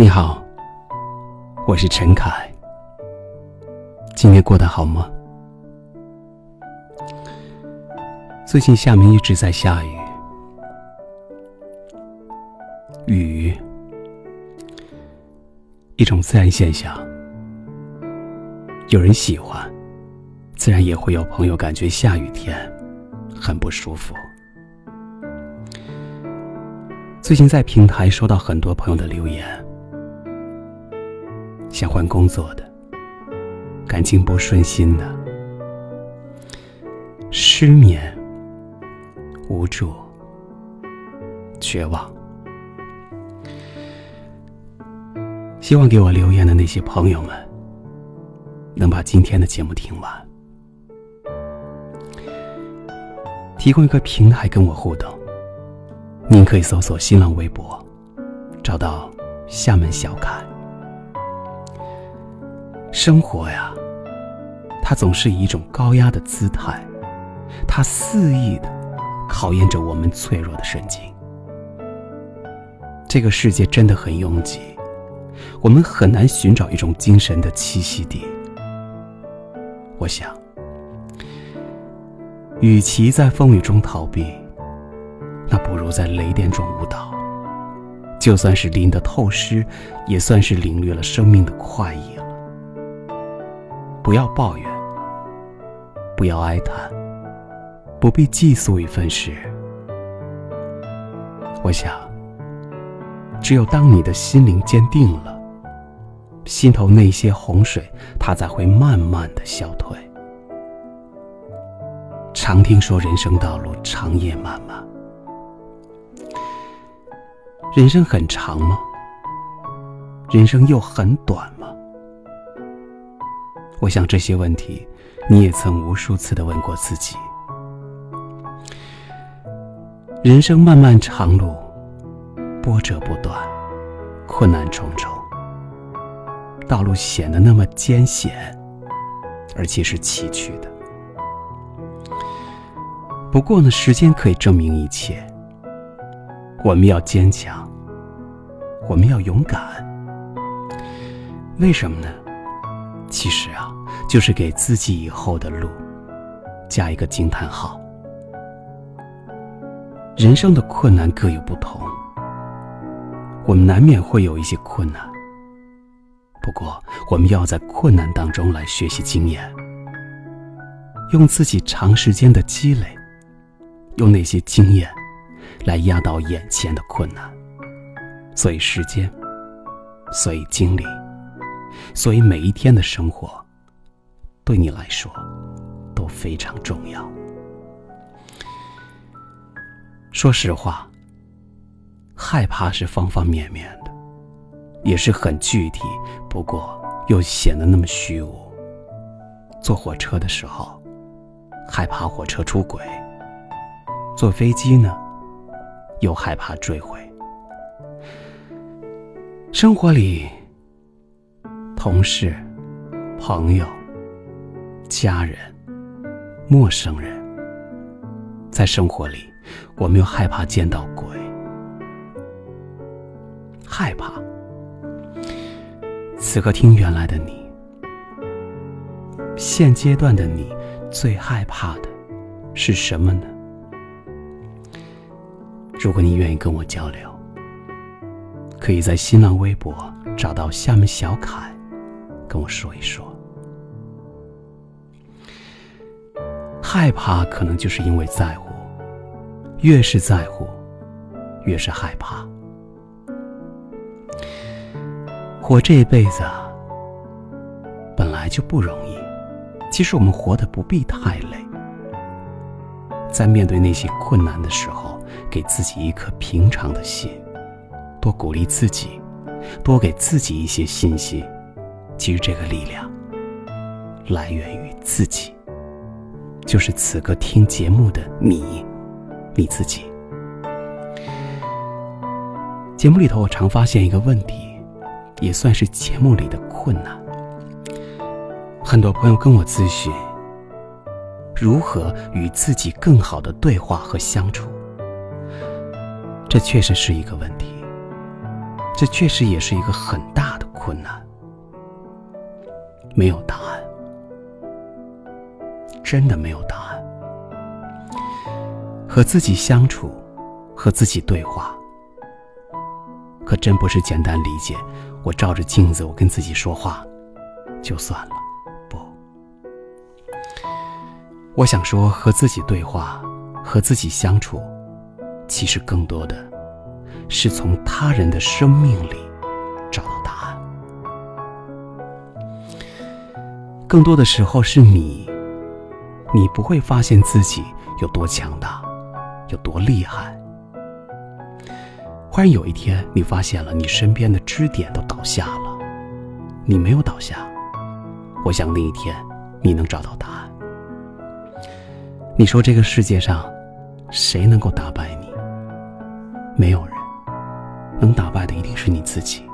你好，我是陈凯。今天过得好吗？最近厦门一直在下雨，雨，一种自然现象。有人喜欢，自然也会有朋友感觉下雨天很不舒服。最近在平台收到很多朋友的留言，想换工作的，感情不顺心的，失眠、无助、绝望。希望给我留言的那些朋友们，能把今天的节目听完，提供一个平台跟我互动。您可以搜索新浪微博，找到厦门小凯。生活呀，它总是以一种高压的姿态，它肆意的考验着我们脆弱的神经。这个世界真的很拥挤，我们很难寻找一种精神的栖息地。我想，与其在风雨中逃避。那不如在雷电中舞蹈，就算是淋得透湿，也算是领略了生命的快意。不要抱怨，不要哀叹，不必寄宿一份时。我想，只有当你的心灵坚定了，心头那些洪水，它才会慢慢的消退。常听说人生道路长夜漫漫。人生很长吗？人生又很短吗？我想这些问题，你也曾无数次的问过自己。人生漫漫长路，波折不断，困难重重，道路显得那么艰险，而且是崎岖的。不过呢，时间可以证明一切。我们要坚强，我们要勇敢。为什么呢？其实啊，就是给自己以后的路加一个惊叹号。人生的困难各有不同，我们难免会有一些困难。不过，我们要在困难当中来学习经验，用自己长时间的积累，用那些经验。来压倒眼前的困难，所以时间，所以经历，所以每一天的生活，对你来说都非常重要。说实话，害怕是方方面面的，也是很具体，不过又显得那么虚无。坐火车的时候，害怕火车出轨；坐飞机呢？又害怕坠毁。生活里，同事、朋友、家人、陌生人，在生活里，我们又害怕见到鬼，害怕。此刻听原来的你，现阶段的你，最害怕的是什么呢？如果你愿意跟我交流，可以在新浪微博找到厦门小凯，跟我说一说。害怕可能就是因为在乎，越是在乎，越是害怕。活这一辈子，本来就不容易，其实我们活得不必太累。在面对那些困难的时候，给自己一颗平常的心，多鼓励自己，多给自己一些信心。其实这个力量来源于自己，就是此刻听节目的你，你自己。节目里头，我常发现一个问题，也算是节目里的困难。很多朋友跟我咨询。如何与自己更好的对话和相处？这确实是一个问题。这确实也是一个很大的困难。没有答案，真的没有答案。和自己相处，和自己对话，可真不是简单理解。我照着镜子，我跟自己说话，就算了。不，我想说，和自己对话，和自己相处，其实更多的是从他人的生命里更多的时候是你，你不会发现自己有多强大，有多厉害。忽然有一天，你发现了你身边的支点都倒下了，你没有倒下。我想那一天，你能找到答案。你说这个世界上，谁能够打败你？没有人，能打败的一定是你自己。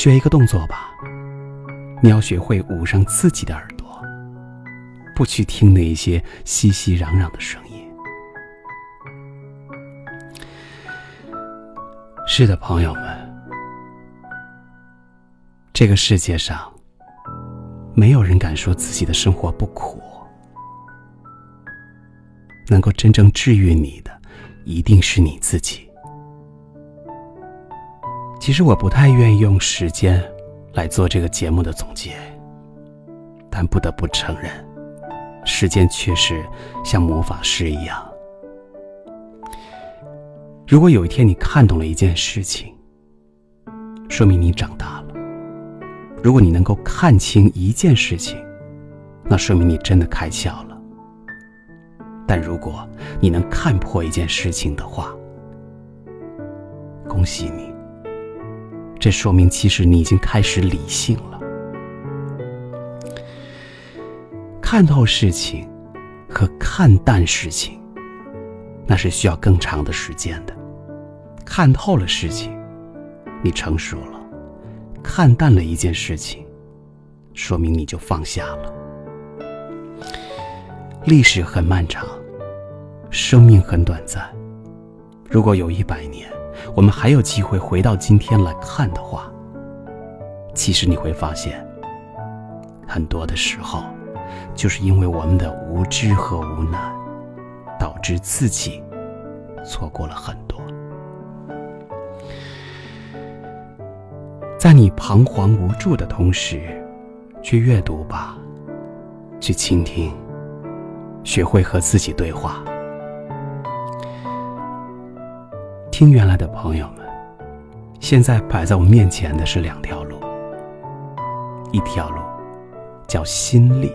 学一个动作吧，你要学会捂上自己的耳朵，不去听那些熙熙攘攘的声音。是的，朋友们，这个世界上没有人敢说自己的生活不苦。能够真正治愈你的，一定是你自己。其实我不太愿意用时间来做这个节目的总结，但不得不承认，时间确实像魔法师一样。如果有一天你看懂了一件事情，说明你长大了；如果你能够看清一件事情，那说明你真的开窍了。但如果你能看破一件事情的话，恭喜你，这说明其实你已经开始理性了。看透事情和看淡事情，那是需要更长的时间的。看透了事情，你成熟了；看淡了一件事情，说明你就放下了。历史很漫长，生命很短暂。如果有一百年，我们还有机会回到今天来看的话，其实你会发现，很多的时候，就是因为我们的无知和无奈，导致自己错过了很多。在你彷徨无助的同时，去阅读吧，去倾听，学会和自己对话。听原来的朋友们，现在摆在我面前的是两条路，一条路叫心力，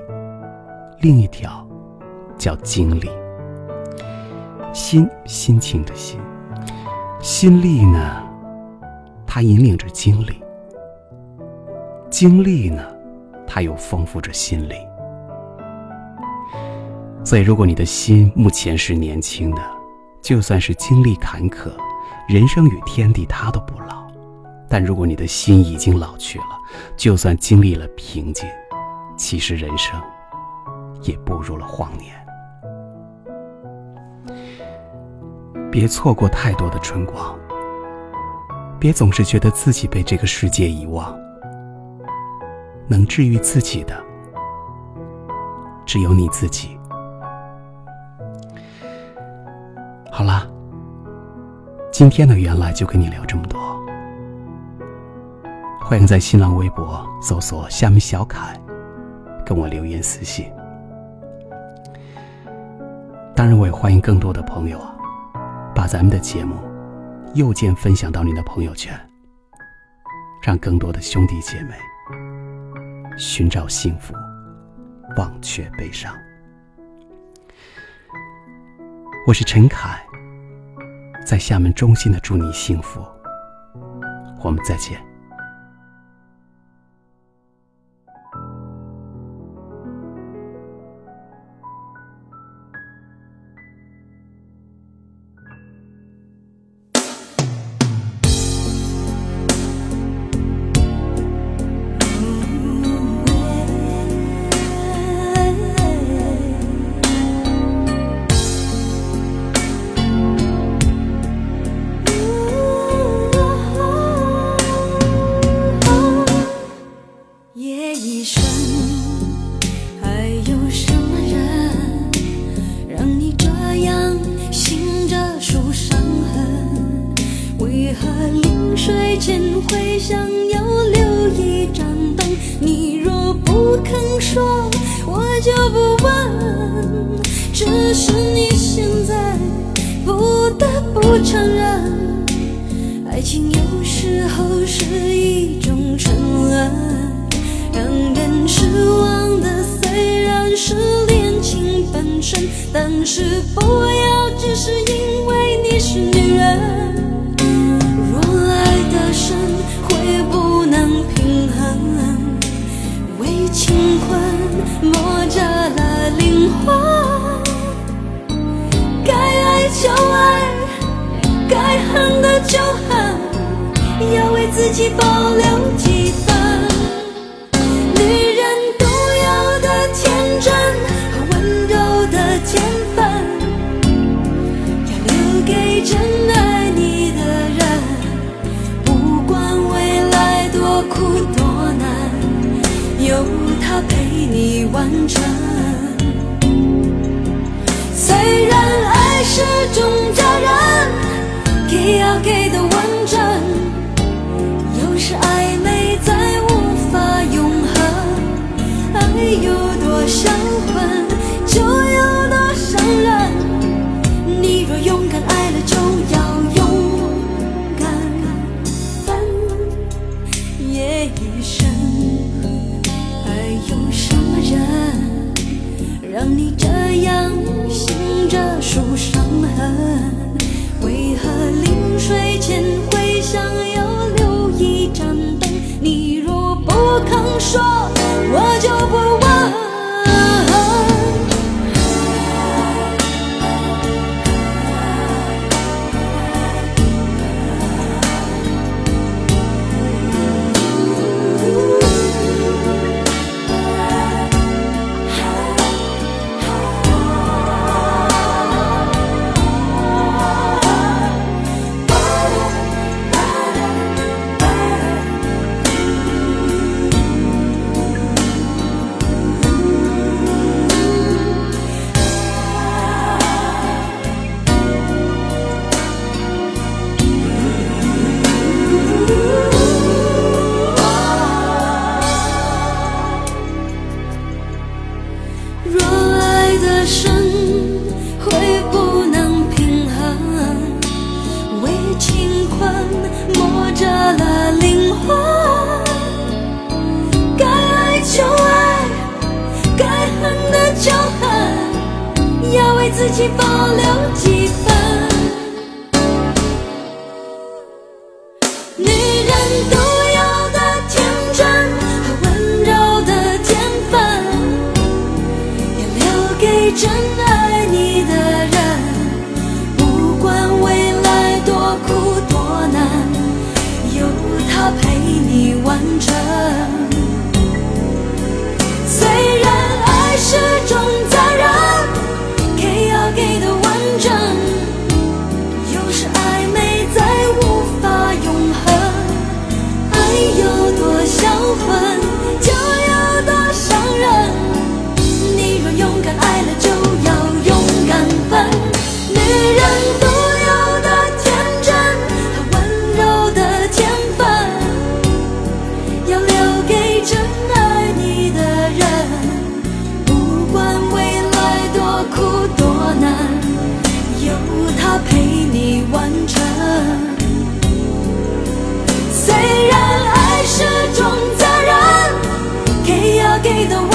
另一条叫经历。心，心情的心；心力呢，它引领着经历。经历呢，它又丰富着心灵。所以，如果你的心目前是年轻的，就算是经历坎坷，人生与天地它都不老；但如果你的心已经老去了，就算经历了平静，其实人生也步入了荒年。别错过太多的春光，别总是觉得自己被这个世界遗忘。能治愈自己的，只有你自己。好啦，今天的原来就跟你聊这么多。欢迎在新浪微博搜索“虾米小凯”，跟我留言私信。当然，我也欢迎更多的朋友啊，把咱们的节目右键分享到你的朋友圈，让更多的兄弟姐妹。寻找幸福，忘却悲伤。我是陈凯，在厦门衷心的祝你幸福。我们再见。就不问。只是你现在不得不承认，爱情有时候是一种沉沦，让人失望的虽然是恋情本身，但是不要只是因为你是女人。若爱得深，会不能平衡，为情困磨折了灵魂。该爱就爱，该恨的就恨，要为自己保留几分。女人独有的天真和温柔的天分，要留给真爱你的人。不管未来多苦多难，有他陪你完成。身，会不能平衡，为情困磨折了灵魂。该爱就爱，该恨的就恨，要为自己保留几 gave the